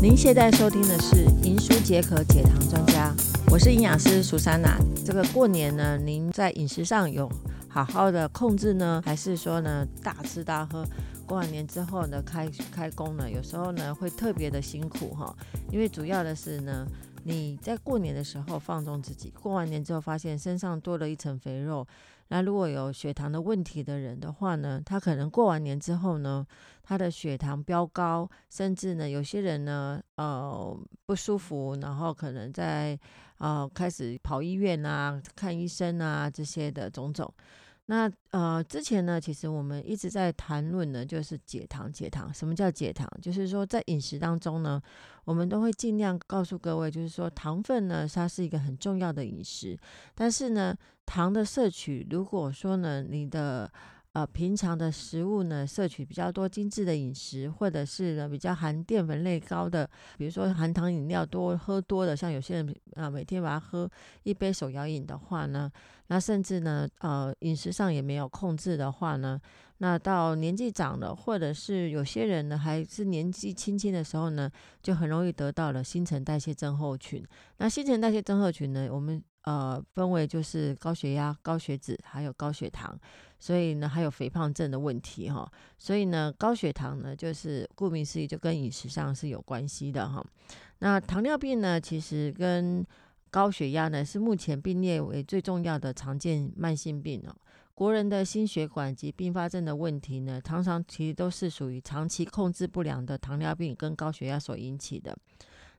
您现在收听的是《银舒解渴解糖专家》，我是营养师苏珊娜。这个过年呢，您在饮食上有好好的控制呢，还是说呢大吃大喝？过完年之后呢，开开工呢，有时候呢会特别的辛苦哈，因为主要的是呢，你在过年的时候放纵自己，过完年之后发现身上多了一层肥肉。那如果有血糖的问题的人的话呢，他可能过完年之后呢，他的血糖飙高，甚至呢，有些人呢，呃，不舒服，然后可能在呃开始跑医院啊、看医生啊这些的种种。那呃，之前呢，其实我们一直在谈论呢，就是解糖。解糖，什么叫解糖？就是说在饮食当中呢，我们都会尽量告诉各位，就是说糖分呢，它是一个很重要的饮食。但是呢，糖的摄取，如果说呢，你的呃，平常的食物呢，摄取比较多精致的饮食，或者是呢比较含淀粉类高的，比如说含糖饮料多喝多的，像有些人啊每天把它喝一杯手摇饮的话呢，那甚至呢呃饮食上也没有控制的话呢，那到年纪长了，或者是有些人呢还是年纪轻轻的时候呢，就很容易得到了新陈代谢症候群。那新陈代谢症候群呢，我们呃分为就是高血压、高血脂还有高血糖。所以呢，还有肥胖症的问题哈。所以呢，高血糖呢，就是顾名思义，就跟饮食上是有关系的哈。那糖尿病呢，其实跟高血压呢，是目前并列为最重要的常见慢性病哦。国人的心血管及并发症的问题呢，常常其实都是属于长期控制不良的糖尿病跟高血压所引起的。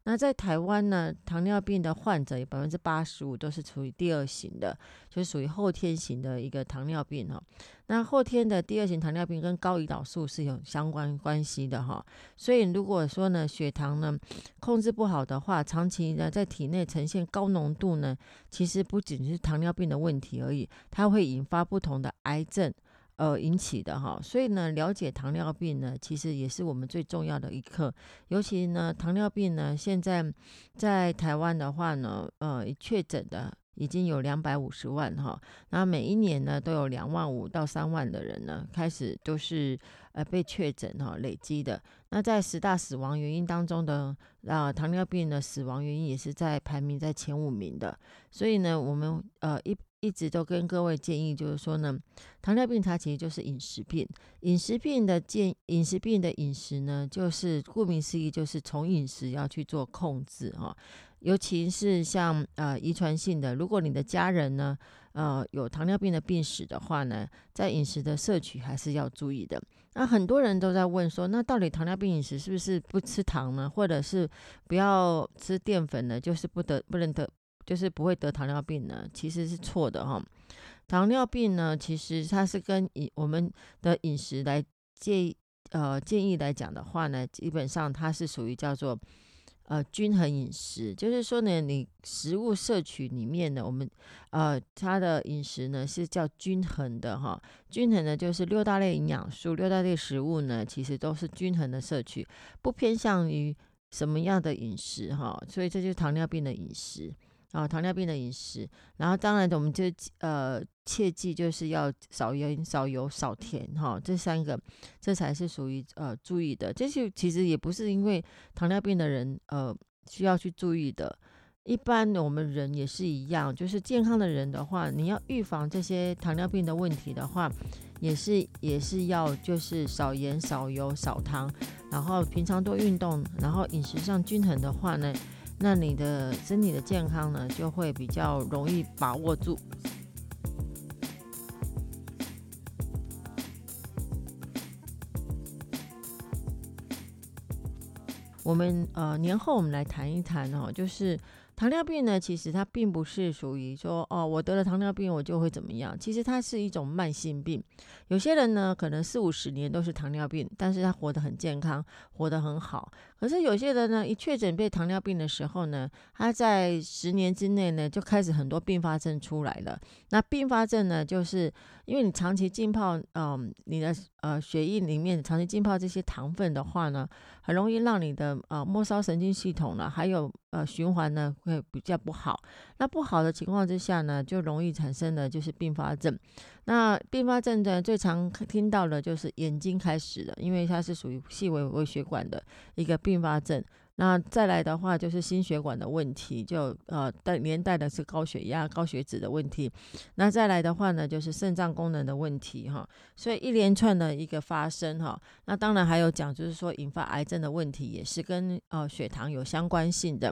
那在台湾呢，糖尿病的患者有百分之八十五都是处于第二型的，就是属于后天型的一个糖尿病哈。那后天的第二型糖尿病跟高胰岛素是有相关关系的哈。所以如果说呢，血糖呢控制不好的话，长期呢在体内呈现高浓度呢，其实不仅是糖尿病的问题而已，它会引发不同的癌症。呃，引起的哈，所以呢，了解糖尿病呢，其实也是我们最重要的一课。尤其呢，糖尿病呢，现在在台湾的话呢，呃，确诊的已经有两百五十万哈，那每一年呢，都有两万五到三万的人呢，开始都是呃被确诊哈，累积的。那在十大死亡原因当中的啊，糖尿病的死亡原因也是在排名在前五名的。所以呢，我们呃一。一直都跟各位建议，就是说呢，糖尿病它其实就是饮食病。饮食病的建，饮食病的饮食呢，就是顾名思义，就是从饮食要去做控制哈。尤其是像呃遗传性的，如果你的家人呢，呃有糖尿病的病史的话呢，在饮食的摄取还是要注意的。那很多人都在问说，那到底糖尿病饮食是不是不吃糖呢，或者是不要吃淀粉呢？就是不得不能得。就是不会得糖尿病呢，其实是错的哈。糖尿病呢，其实它是跟饮我们的饮食来建呃建议来讲的话呢，基本上它是属于叫做呃均衡饮食，就是说呢，你食物摄取里面呢，我们呃它的饮食呢是叫均衡的哈。均衡的就是六大类营养素，六大类食物呢，其实都是均衡的摄取，不偏向于什么样的饮食哈。所以这就是糖尿病的饮食。啊，糖尿病的饮食，然后当然我们就呃切记就是要少盐、少油、少甜哈，这三个这才是属于呃注意的。这些其实也不是因为糖尿病的人呃需要去注意的，一般我们人也是一样，就是健康的人的话，你要预防这些糖尿病的问题的话，也是也是要就是少盐、少油、少糖，然后平常多运动，然后饮食上均衡的话呢。那你的身体的健康呢，就会比较容易把握住。我们呃年后我们来谈一谈哦，就是。糖尿病呢，其实它并不是属于说哦，我得了糖尿病我就会怎么样。其实它是一种慢性病。有些人呢，可能四五十年都是糖尿病，但是他活得很健康，活得很好。可是有些人呢，一确诊被糖尿病的时候呢，他在十年之内呢，就开始很多并发症出来了。那并发症呢，就是因为你长期浸泡，嗯，你的呃血液里面长期浸泡这些糖分的话呢，很容易让你的呃末梢神经系统呢，还有呃循环呢。会比较不好，那不好的情况之下呢，就容易产生的就是并发症。那并发症呢，最常听到的就是眼睛开始的，因为它是属于细微微血管的一个并发症。那再来的话就是心血管的问题，就呃带连带的是高血压、高血脂的问题。那再来的话呢，就是肾脏功能的问题哈。所以一连串的一个发生哈。那当然还有讲，就是说引发癌症的问题，也是跟呃血糖有相关性的。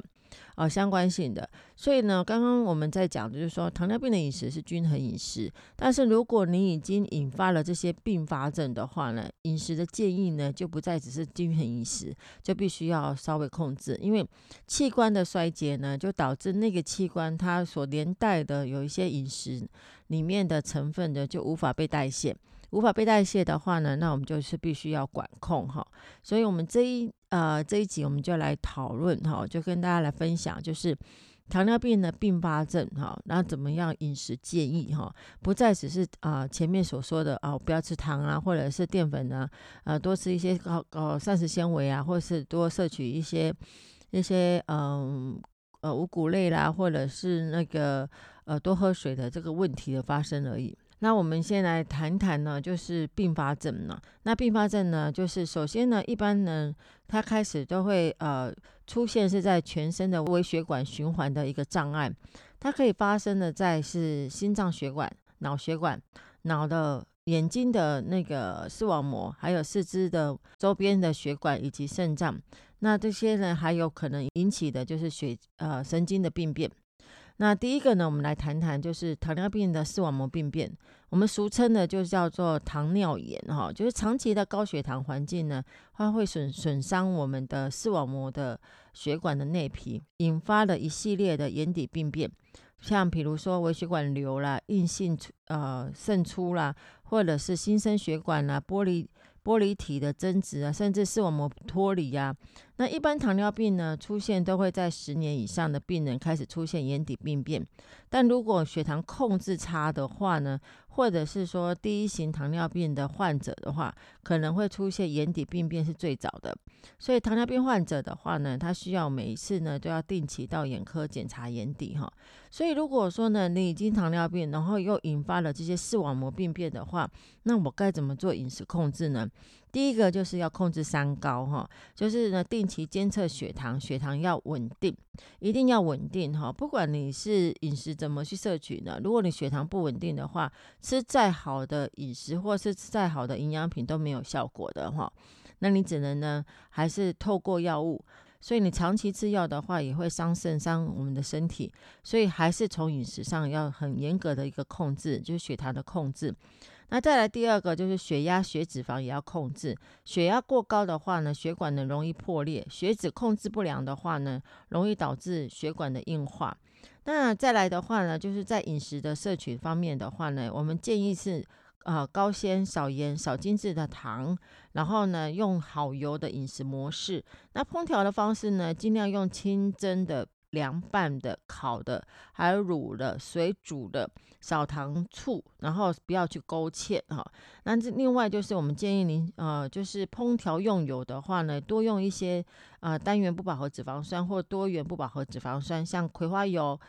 哦，相关性的，所以呢，刚刚我们在讲的就是说，糖尿病的饮食是均衡饮食，但是如果你已经引发了这些并发症的话呢，饮食的建议呢就不再只是均衡饮食，就必须要稍微控制，因为器官的衰竭呢，就导致那个器官它所连带的有一些饮食里面的成分的就无法被代谢。无法被代谢的话呢，那我们就是必须要管控哈。所以，我们这一呃这一集我们就来讨论哈，就跟大家来分享，就是糖尿病的并发症哈，那怎么样饮食建议哈，不再只是啊前面所说的啊不要吃糖啊，或者是淀粉啊，呃多吃一些高高膳食纤维啊，或者是多摄取一些一些嗯呃五谷类啦，或者是那个呃多喝水的这个问题的发生而已。那我们先来谈谈呢，就是并发症呢。那并发症呢，就是首先呢，一般呢，它开始都会呃出现是在全身的微血管循环的一个障碍。它可以发生的在是心脏血管、脑血管、脑的眼睛的那个视网膜，还有四肢的周边的血管以及肾脏。那这些呢，还有可能引起的就是血呃神经的病变。那第一个呢，我们来谈谈就是糖尿病的视网膜病变，我们俗称的就叫做糖尿炎哈，就是长期的高血糖环境呢，它会损损伤我们的视网膜的血管的内皮，引发了一系列的眼底病变，像比如说微血管瘤啦、硬性呃渗出啦，或者是新生血管啦、玻璃。玻璃体的增殖啊，甚至视网膜脱离呀。那一般糖尿病呢，出现都会在十年以上的病人开始出现眼底病变。但如果血糖控制差的话呢，或者是说第一型糖尿病的患者的话，可能会出现眼底病变是最早的。所以糖尿病患者的话呢，他需要每一次呢都要定期到眼科检查眼底哈。所以如果说呢你已经糖尿病，然后又引发了这些视网膜病变的话，那我该怎么做饮食控制呢？第一个就是要控制三高哈，就是呢定期监测血糖，血糖要稳定，一定要稳定哈。不管你是饮食怎么去摄取呢，如果你血糖不稳定的话，吃再好的饮食或是吃再好的营养品都没有效果的哈。那你只能呢，还是透过药物，所以你长期吃药的话，也会伤肾伤我们的身体，所以还是从饮食上要很严格的一个控制，就是血糖的控制。那再来第二个就是血压、血脂肪也要控制。血压过高的话呢，血管呢容易破裂；血脂控制不良的话呢，容易导致血管的硬化。那再来的话呢，就是在饮食的摄取方面的话呢，我们建议是。啊，高纤、少盐、少精致的糖，然后呢，用好油的饮食模式。那烹调的方式呢，尽量用清蒸的、凉拌的、烤的，还有卤的、水煮的，少糖醋，然后不要去勾芡哈。那这另外就是我们建议您，呃，就是烹调用油的话呢，多用一些啊单元不饱和脂肪酸或多元不饱和脂肪酸，像葵花油。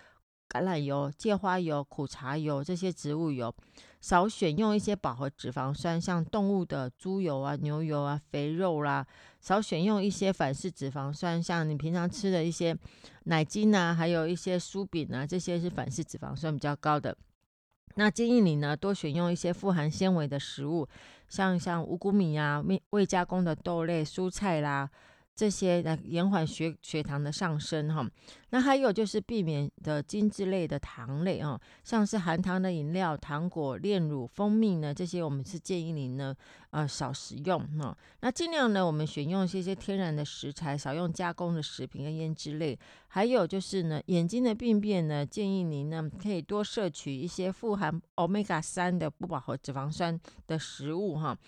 橄榄油、芥花油、苦茶油这些植物油，少选用一些饱和脂肪酸，像动物的猪油啊、牛油啊、肥肉啦；少选用一些反式脂肪酸，像你平常吃的一些奶精啊，还有一些酥饼啊，这些是反式脂肪酸比较高的。那建议你呢，多选用一些富含纤维的食物，像像五谷米啊、未未加工的豆类、蔬菜啦。这些来延缓血血糖的上升哈，那还有就是避免的精致类的糖类啊，像是含糖的饮料、糖果、炼乳、蜂蜜呢，这些我们是建议您呢呃少食用哈。那尽量呢，我们选用一些些天然的食材，少用加工的食品跟腌制类。还有就是呢，眼睛的病变呢，建议您呢可以多摄取一些富含 omega 三的不饱和脂肪酸的食物哈。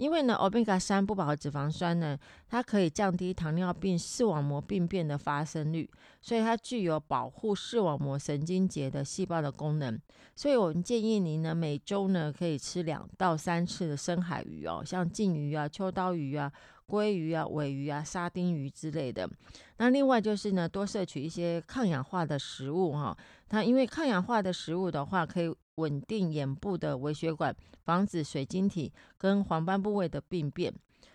因为呢，omega 三不饱和脂肪酸呢，它可以降低糖尿病视网膜病变的发生率，所以它具有保护视网膜神经节的细胞的功能。所以我们建议您呢，每周呢可以吃两到三次的深海鱼哦，像鲭鱼啊、秋刀鱼啊、鲑鱼啊、尾鱼啊、沙丁鱼之类的。那另外就是呢，多摄取一些抗氧化的食物哈。它因为抗氧化的食物的话，可以稳定眼部的微血管，防止水晶体跟黄斑部位的病变。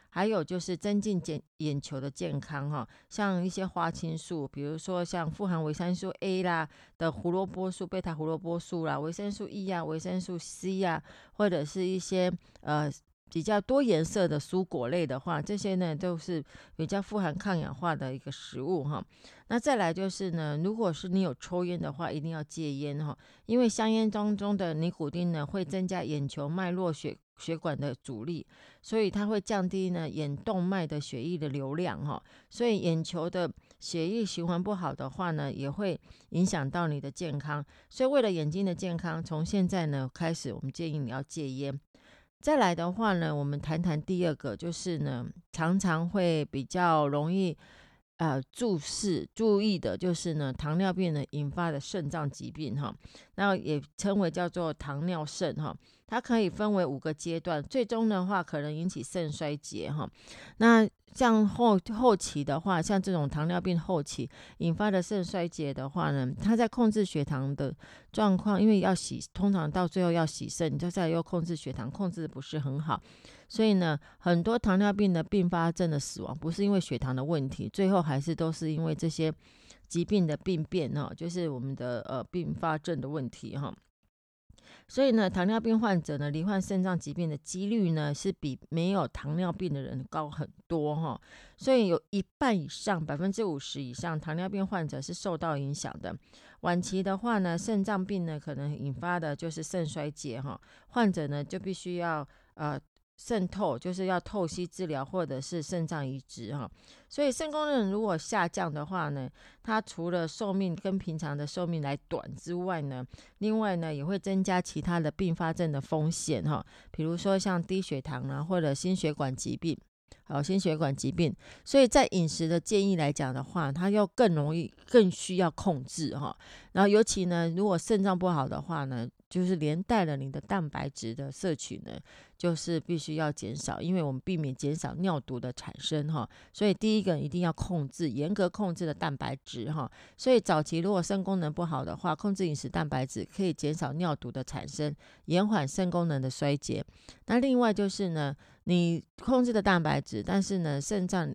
还有就是增进眼眼球的健康哈，像一些花青素，比如说像富含维生素 A 啦的胡萝卜素、贝塔胡萝卜素啦，维生素 E 啊、维生素 C 啊，或者是一些呃比较多颜色的蔬果类的话，这些呢都是比较富含抗氧化的一个食物哈。那再来就是呢，如果是你有抽烟的话，一定要戒烟哈，因为香烟当中的尼古丁呢会增加眼球脉络血。血管的阻力，所以它会降低呢眼动脉的血液的流量哈，所以眼球的血液循环不好的话呢，也会影响到你的健康。所以为了眼睛的健康，从现在呢开始，我们建议你要戒烟。再来的话呢，我们谈谈第二个，就是呢常常会比较容易。呃，注视注意的就是呢，糖尿病呢引发的肾脏疾病哈，那也称为叫做糖尿肾哈，它可以分为五个阶段，最终的话可能引起肾衰竭哈，那。像后后期的话，像这种糖尿病后期引发的肾衰竭的话呢，它在控制血糖的状况，因为要洗，通常到最后要洗肾，你就再又控制血糖，控制的不是很好，所以呢，很多糖尿病的并发症的死亡，不是因为血糖的问题，最后还是都是因为这些疾病的病变哈，就是我们的呃并发症的问题哈。所以呢，糖尿病患者呢，罹患肾脏疾病的几率呢，是比没有糖尿病的人高很多哈。所以有一半以上，百分之五十以上糖尿病患者是受到影响的。晚期的话呢，肾脏病呢，可能引发的就是肾衰竭哈，患者呢就必须要呃。渗透就是要透析治疗，或者是肾脏移植哈。所以肾功能如果下降的话呢，它除了寿命跟平常的寿命来短之外呢，另外呢也会增加其他的并发症的风险哈。比如说像低血糖啊，或者心血管疾病，好心血管疾病。所以在饮食的建议来讲的话，它要更容易、更需要控制哈。然后尤其呢，如果肾脏不好的话呢。就是连带了你的蛋白质的摄取呢，就是必须要减少，因为我们避免减少尿毒的产生哈。所以第一个一定要控制，严格控制的蛋白质哈。所以早期如果肾功能不好的话，控制饮食蛋白质可以减少尿毒的产生，延缓肾功能的衰竭。那另外就是呢，你控制的蛋白质，但是呢，肾脏。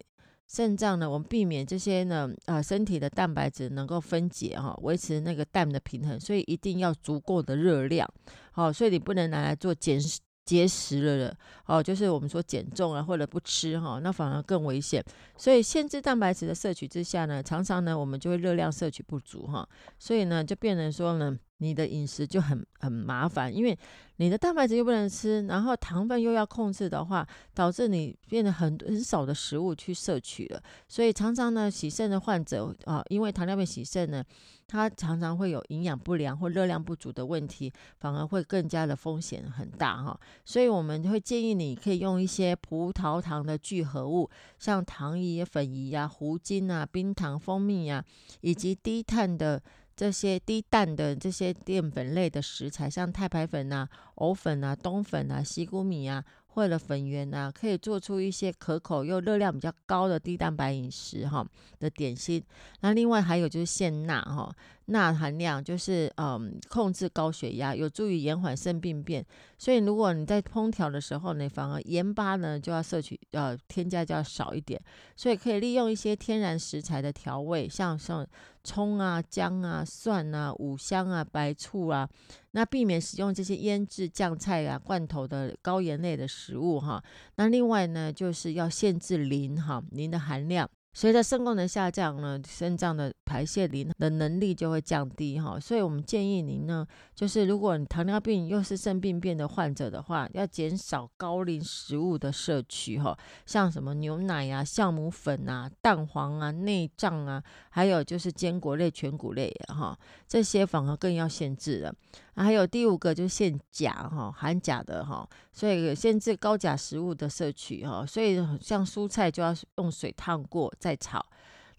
肾脏呢，我们避免这些呢，啊，身体的蛋白质能够分解哈，维持那个氮的平衡，所以一定要足够的热量，好，所以你不能拿来做减节食了的，哦，就是我们说减重啊，或者不吃哈，那反而更危险。所以限制蛋白质的摄取之下呢，常常呢，我们就会热量摄取不足哈，所以呢，就变成说呢。你的饮食就很很麻烦，因为你的蛋白质又不能吃，然后糖分又要控制的话，导致你变得很很少的食物去摄取了。所以常常呢，洗肾的患者啊，因为糖尿病洗肾呢，他常常会有营养不良或热量不足的问题，反而会更加的风险很大哈。所以我们会建议你可以用一些葡萄糖的聚合物，像糖衣、粉饴啊、糊精啊、冰糖、蜂蜜啊，以及低碳的。这些低蛋的这些淀粉类的食材，像太白粉啊、藕粉啊、冬粉啊、西谷米啊。或者粉圆啊，可以做出一些可口又热量比较高的低蛋白饮食哈的点心。那另外还有就是限钠哈，钠含量就是嗯控制高血压，有助于延缓肾病变。所以如果你在烹调的时候呢，反而盐巴呢就要摄取呃添加就要少一点。所以可以利用一些天然食材的调味，像像葱啊、姜啊、蒜啊、五香啊、白醋啊。那避免使用这些腌制酱菜啊、罐头的高盐类的食物哈。那另外呢，就是要限制磷哈，磷的含量。随着肾功能下降呢，肾脏的排泄磷的能力就会降低哈，所以我们建议您呢，就是如果你糖尿病又是肾病变的患者的话，要减少高磷食物的摄取哈，像什么牛奶啊、酵母粉啊、蛋黄啊、内脏啊，还有就是坚果类、全谷类哈，这些反而更要限制了。还有第五个就是限钾哈，含钾的哈，所以限制高钾食物的摄取哈，所以像蔬菜就要用水烫过再炒。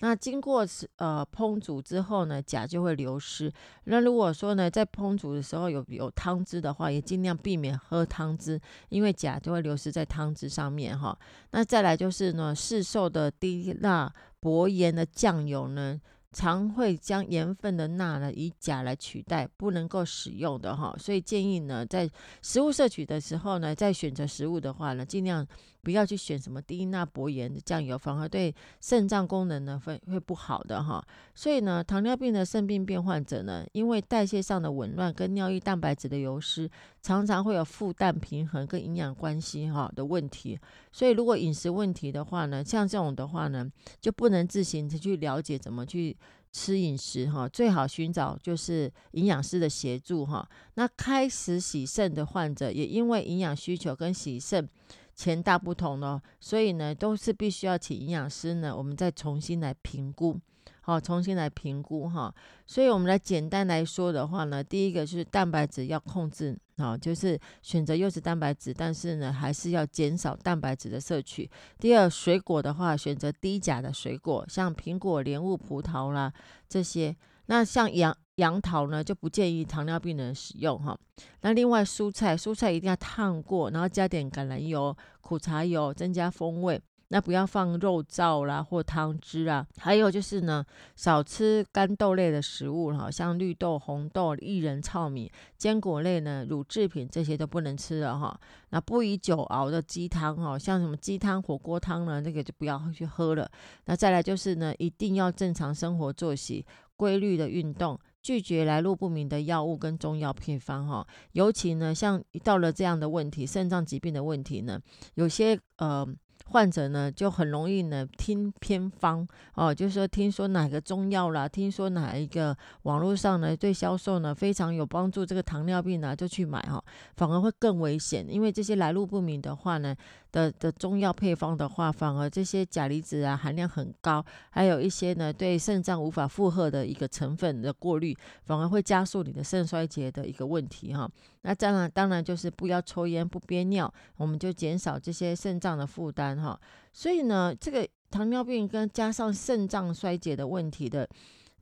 那经过呃烹煮之后呢，钾就会流失。那如果说呢，在烹煮的时候有有汤汁的话，也尽量避免喝汤汁，因为钾就会流失在汤汁上面哈。那再来就是呢，市售的低钠薄盐的酱油呢。常会将盐分的钠呢以钾来取代，不能够使用的哈，所以建议呢在食物摄取的时候呢，在选择食物的话呢，尽量不要去选什么低钠薄盐的酱油，反而对肾脏功能呢会会不好的哈。所以呢，糖尿病的肾病变患者呢，因为代谢上的紊乱跟尿液蛋白质的流失，常常会有负担平衡跟营养关系哈的问题。所以如果饮食问题的话呢，像这种的话呢，就不能自行去了解怎么去。吃饮食哈，最好寻找就是营养师的协助哈。那开始洗肾的患者，也因为营养需求跟洗肾前大不同呢，所以呢，都是必须要请营养师呢，我们再重新来评估。好，重新来评估哈，所以我们来简单来说的话呢，第一个就是蛋白质要控制，好，就是选择优质蛋白质，但是呢，还是要减少蛋白质的摄取。第二，水果的话，选择低钾的水果，像苹果、莲雾、葡萄啦这些。那像杨杨桃呢，就不建议糖尿病人使用哈。那另外蔬菜，蔬菜一定要烫过，然后加点橄榄油、苦茶油，增加风味。那不要放肉燥啦或汤汁啊，还有就是呢，少吃干豆类的食物哈，像绿豆、红豆、薏仁、糙米、坚果类呢，乳制品这些都不能吃了哈。那不宜久熬的鸡汤哈，像什么鸡汤、火锅汤呢，那个就不要去喝了。那再来就是呢，一定要正常生活作息，规律的运动，拒绝来路不明的药物跟中药配方哈。尤其呢，像到了这样的问题，肾脏疾病的问题呢，有些呃。患者呢就很容易呢听偏方。哦，就是说听说哪个中药啦，听说哪一个网络上呢对销售呢非常有帮助，这个糖尿病呢就去买哈，反而会更危险，因为这些来路不明的话呢的的中药配方的话，反而这些钾离子啊含量很高，还有一些呢对肾脏无法负荷的一个成分的过滤，反而会加速你的肾衰竭的一个问题哈。那当然当然就是不要抽烟，不憋尿，我们就减少这些肾脏的负担。哈，所以呢，这个糖尿病跟加上肾脏衰竭的问题的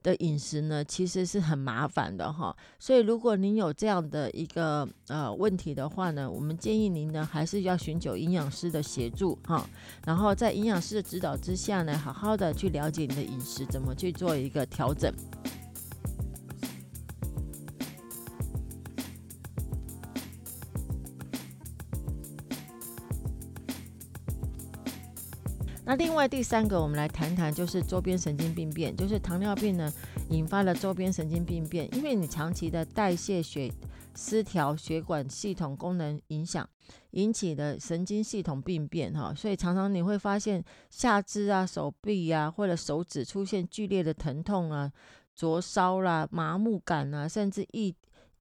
的饮食呢，其实是很麻烦的哈。所以如果您有这样的一个呃问题的话呢，我们建议您呢还是要寻求营养师的协助哈，然后在营养师的指导之下呢，好好的去了解你的饮食怎么去做一个调整。那另外第三个，我们来谈谈，就是周边神经病变，就是糖尿病呢引发了周边神经病变，因为你长期的代谢血失调、血管系统功能影响引起的神经系统病变，哈，所以常常你会发现下肢啊、手臂啊或者手指出现剧烈的疼痛啊、灼烧啦、麻木感啊，甚至一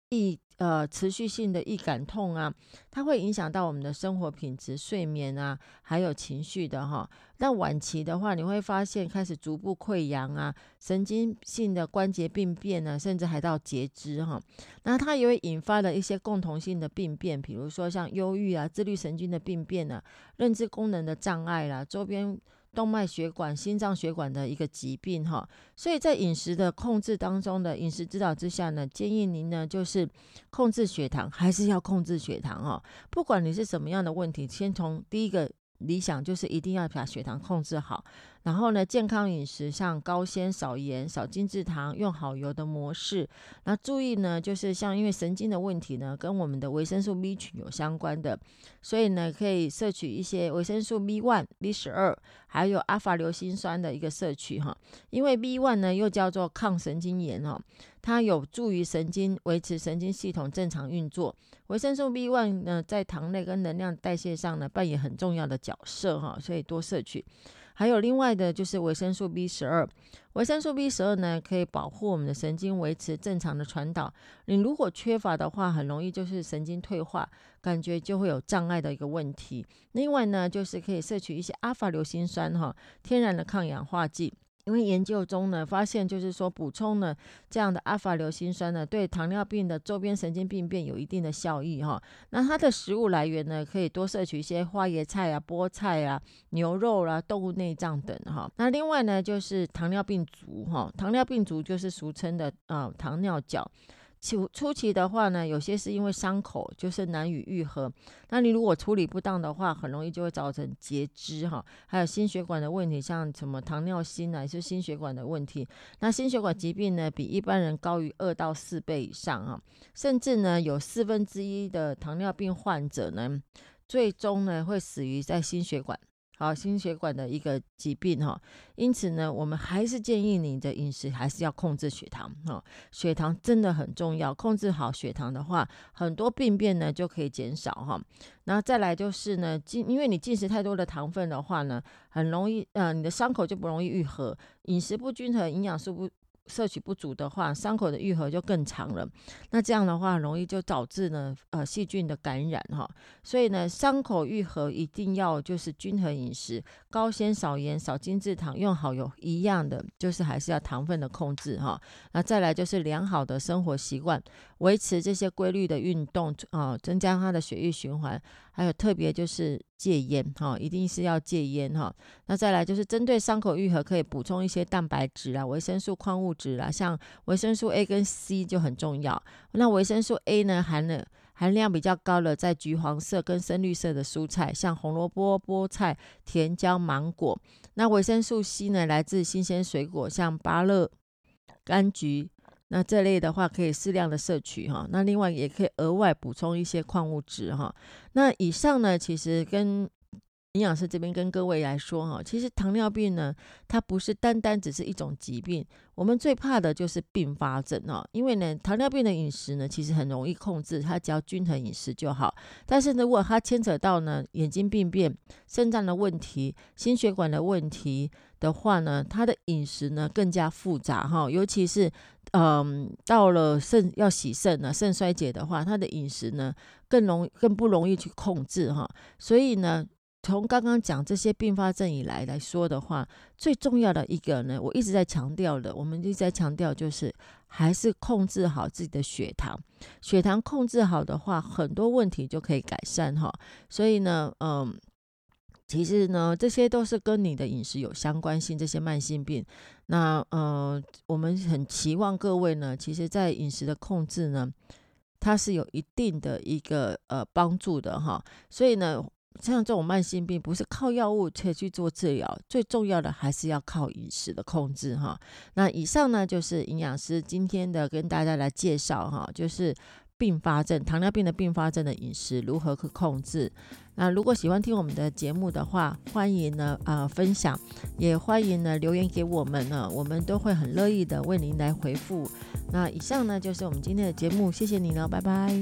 易。呃，持续性的易感痛啊，它会影响到我们的生活品质、睡眠啊，还有情绪的哈。那晚期的话，你会发现开始逐步溃疡啊，神经性的关节病变呢，甚至还到截肢哈。那它也会引发了一些共同性的病变，比如说像忧郁啊、自律神经的病变啊、认知功能的障碍啦、周边。动脉血管、心脏血管的一个疾病哈，所以在饮食的控制当中的饮食指导之下呢，建议您呢就是控制血糖，还是要控制血糖哦。不管你是什么样的问题，先从第一个理想就是一定要把血糖控制好。然后呢，健康饮食像高纤、少盐、少精制糖、用好油的模式。那注意呢，就是像因为神经的问题呢，跟我们的维生素 B 群有相关的，所以呢，可以摄取一些维生素 B one、B 十二，还有阿法硫辛酸的一个摄取哈。因为 B one 呢又叫做抗神经炎哦，它有助于神经维持神经系统正常运作。维生素 B one 呢，在糖类跟能量代谢上呢，扮演很重要的角色哈，所以多摄取。还有另外的就是维生素 B 十二，维生素 B 十二呢可以保护我们的神经，维持正常的传导。你如果缺乏的话，很容易就是神经退化，感觉就会有障碍的一个问题。另外呢，就是可以摄取一些阿法硫辛酸哈，天然的抗氧化剂。因为研究中呢，发现就是说补充呢这样的阿法硫辛酸呢，对糖尿病的周边神经病变有一定的效益哈。那它的食物来源呢，可以多摄取一些花椰菜啊、菠菜啊、牛肉啊、动物内脏等哈。那另外呢，就是糖尿病足哈，糖尿病足就是俗称的啊糖尿脚。初初期的话呢，有些是因为伤口就是难以愈合，那你如果处理不当的话，很容易就会造成截肢哈，还有心血管的问题，像什么糖尿心啊，是心血管的问题。那心血管疾病呢，比一般人高于二到四倍以上啊，甚至呢，有四分之一的糖尿病患者呢，最终呢会死于在心血管。好，心血管的一个疾病哈，因此呢，我们还是建议你的饮食还是要控制血糖哈，血糖真的很重要，控制好血糖的话，很多病变呢就可以减少哈。那再来就是呢，进因为你进食太多的糖分的话呢，很容易呃，你的伤口就不容易愈合，饮食不均衡，营养素不。摄取不足的话，伤口的愈合就更长了。那这样的话，容易就导致呢，呃，细菌的感染哈。所以呢，伤口愈合一定要就是均衡饮食，高纤少盐少精制糖，用好油一样的，就是还是要糖分的控制哈。那再来就是良好的生活习惯，维持这些规律的运动啊，增加它的血液循环。还有特别就是戒烟哈，一定是要戒烟哈。那再来就是针对伤口愈合，可以补充一些蛋白质啊、维生素、矿物质啊，像维生素 A 跟 C 就很重要。那维生素 A 呢，含了含量比较高的，在橘黄色跟深绿色的蔬菜，像红萝卜、菠菜、甜椒、芒果。那维生素 C 呢，来自新鲜水果，像芭乐、柑橘。那这类的话可以适量的摄取哈，那另外也可以额外补充一些矿物质哈。那以上呢，其实跟营养师这边跟各位来说哈，其实糖尿病呢，它不是单单只是一种疾病，我们最怕的就是并发症哦。因为呢，糖尿病的饮食呢，其实很容易控制，它只要均衡饮食就好。但是如果它牵扯到呢眼睛病变、肾脏的问题、心血管的问题的话呢，它的饮食呢更加复杂哈，尤其是。嗯，到了肾要洗肾了，肾衰竭的话，它的饮食呢更容更不容易去控制哈。所以呢，从刚刚讲这些并发症以来来说的话，最重要的一个呢，我一直在强调的，我们一直在强调就是还是控制好自己的血糖。血糖控制好的话，很多问题就可以改善哈。所以呢，嗯。其实呢，这些都是跟你的饮食有相关性。这些慢性病，那呃，我们很期望各位呢，其实在饮食的控制呢，它是有一定的一个呃帮助的哈。所以呢，像这种慢性病，不是靠药物可以去做治疗，最重要的还是要靠饮食的控制哈。那以上呢，就是营养师今天的跟大家来介绍哈，就是。并发症，糖尿病的并发症的饮食如何可控制？那如果喜欢听我们的节目的话，欢迎呢呃分享，也欢迎呢留言给我们呢，我们都会很乐意的为您来回复。那以上呢就是我们今天的节目，谢谢你了，拜拜。